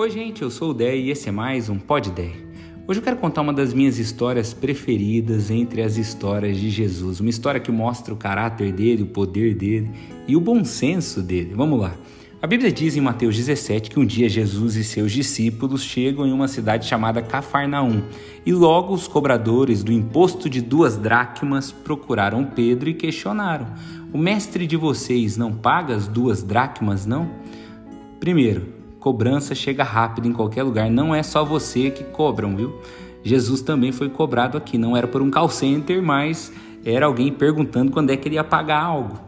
Oi, gente, eu sou o Dé e esse é mais um Pod Dé. Hoje eu quero contar uma das minhas histórias preferidas entre as histórias de Jesus. Uma história que mostra o caráter dele, o poder dele e o bom senso dele. Vamos lá. A Bíblia diz em Mateus 17 que um dia Jesus e seus discípulos chegam em uma cidade chamada Cafarnaum e logo os cobradores do imposto de duas dracmas procuraram Pedro e questionaram: O mestre de vocês não paga as duas dracmas, não? Primeiro, cobrança chega rápido em qualquer lugar, não é só você que cobram, viu? Jesus também foi cobrado aqui, não era por um call center, mas era alguém perguntando quando é que ele ia pagar algo.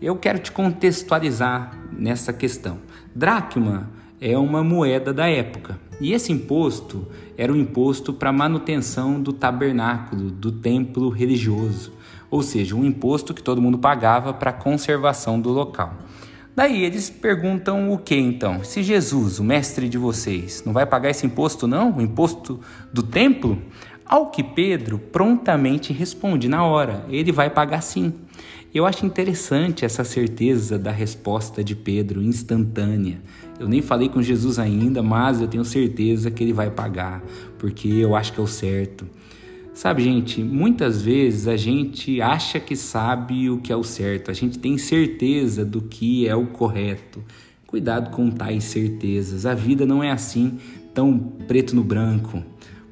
Eu quero te contextualizar nessa questão. Dracma é uma moeda da época e esse imposto era um imposto para manutenção do tabernáculo, do templo religioso, ou seja, um imposto que todo mundo pagava para conservação do local. Daí eles perguntam o que então? Se Jesus, o mestre de vocês, não vai pagar esse imposto não? O imposto do templo? Ao que Pedro prontamente responde na hora: ele vai pagar sim. Eu acho interessante essa certeza da resposta de Pedro instantânea. Eu nem falei com Jesus ainda, mas eu tenho certeza que ele vai pagar, porque eu acho que é o certo. Sabe, gente, muitas vezes a gente acha que sabe o que é o certo, a gente tem certeza do que é o correto. Cuidado com tais certezas. A vida não é assim, tão preto no branco.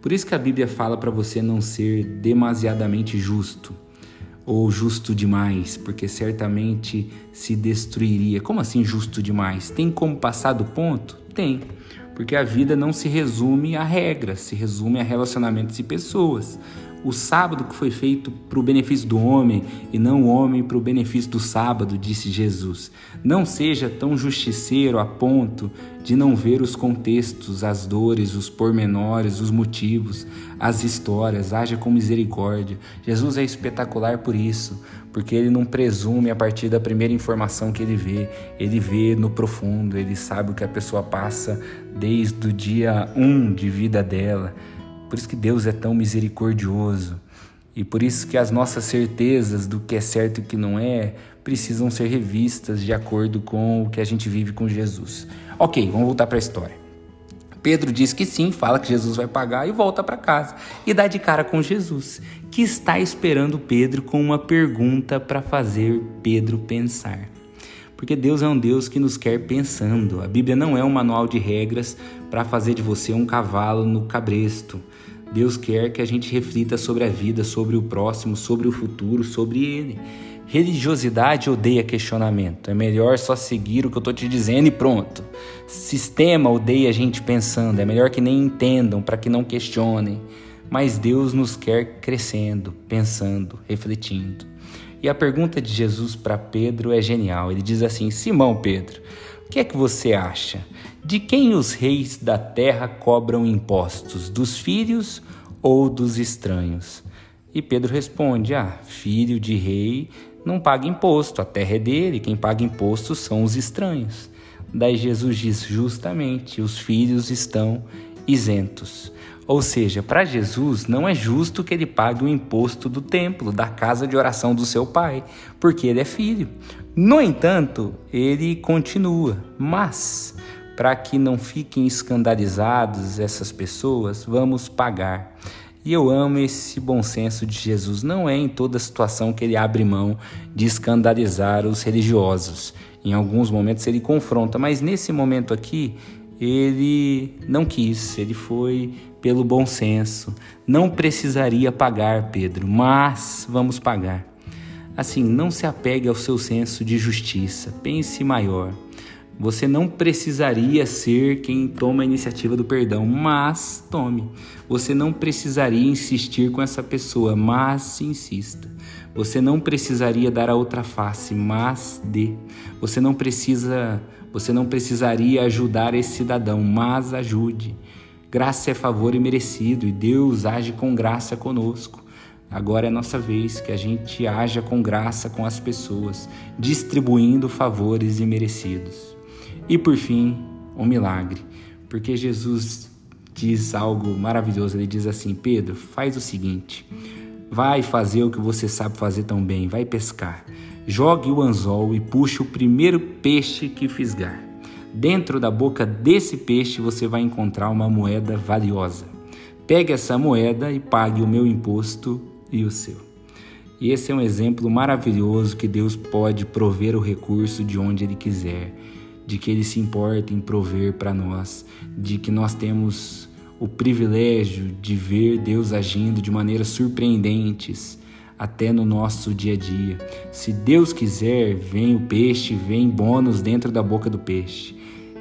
Por isso que a Bíblia fala para você não ser demasiadamente justo ou justo demais, porque certamente se destruiria. Como assim justo demais? Tem como passar do ponto? Tem, porque a vida não se resume a regras, se resume a relacionamentos e pessoas o sábado que foi feito para o benefício do homem e não o homem para o benefício do sábado, disse Jesus. Não seja tão justiceiro a ponto de não ver os contextos, as dores, os pormenores, os motivos, as histórias. Haja com misericórdia. Jesus é espetacular por isso, porque ele não presume a partir da primeira informação que ele vê, ele vê no profundo, ele sabe o que a pessoa passa desde o dia um de vida dela. Por isso que Deus é tão misericordioso e por isso que as nossas certezas do que é certo e o que não é precisam ser revistas de acordo com o que a gente vive com Jesus. Ok, vamos voltar para a história. Pedro diz que sim, fala que Jesus vai pagar e volta para casa e dá de cara com Jesus, que está esperando Pedro com uma pergunta para fazer Pedro pensar. Porque Deus é um Deus que nos quer pensando. A Bíblia não é um manual de regras para fazer de você um cavalo no cabresto. Deus quer que a gente reflita sobre a vida, sobre o próximo, sobre o futuro, sobre Ele. Religiosidade odeia questionamento. É melhor só seguir o que eu estou te dizendo e pronto. Sistema odeia a gente pensando. É melhor que nem entendam para que não questionem. Mas Deus nos quer crescendo, pensando, refletindo. E a pergunta de Jesus para Pedro é genial. Ele diz assim: Simão Pedro, o que é que você acha? De quem os reis da terra cobram impostos? Dos filhos ou dos estranhos? E Pedro responde: Ah, filho de rei não paga imposto, a terra é dele, quem paga imposto são os estranhos. Daí Jesus diz: justamente, os filhos estão isentos. Ou seja, para Jesus não é justo que ele pague o imposto do templo, da casa de oração do seu pai, porque ele é filho. No entanto, ele continua, mas para que não fiquem escandalizados essas pessoas, vamos pagar. E eu amo esse bom senso de Jesus. Não é em toda situação que ele abre mão de escandalizar os religiosos. Em alguns momentos ele confronta, mas nesse momento aqui ele não quis, ele foi pelo bom senso. Não precisaria pagar, Pedro, mas vamos pagar. Assim, não se apegue ao seu senso de justiça, pense maior. Você não precisaria ser quem toma a iniciativa do perdão, mas tome. Você não precisaria insistir com essa pessoa, mas insista. Você não precisaria dar a outra face, mas dê. Você não precisa, você não precisaria ajudar esse cidadão, mas ajude. Graça é favor e merecido, e Deus age com graça conosco. Agora é nossa vez que a gente haja com graça com as pessoas, distribuindo favores imerecidos. E por fim, um milagre, porque Jesus diz algo maravilhoso. Ele diz assim: Pedro, faz o seguinte, vai fazer o que você sabe fazer tão bem, vai pescar. Jogue o anzol e puxe o primeiro peixe que fisgar. Dentro da boca desse peixe você vai encontrar uma moeda valiosa. Pegue essa moeda e pague o meu imposto e o seu. E esse é um exemplo maravilhoso que Deus pode prover o recurso de onde Ele quiser, de que Ele se importa em prover para nós, de que nós temos o privilégio de ver Deus agindo de maneiras surpreendentes até no nosso dia a dia. Se Deus quiser, vem o peixe, vem bônus dentro da boca do peixe.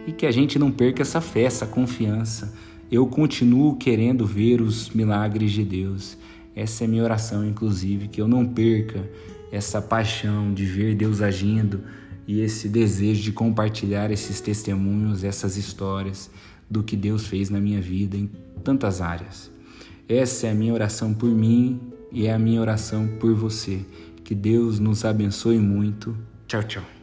E que a gente não perca essa fé, essa confiança. Eu continuo querendo ver os milagres de Deus. Essa é minha oração, inclusive, que eu não perca essa paixão de ver Deus agindo e esse desejo de compartilhar esses testemunhos, essas histórias do que Deus fez na minha vida em tantas áreas. Essa é a minha oração por mim e é a minha oração por você. Que Deus nos abençoe muito. Tchau, tchau.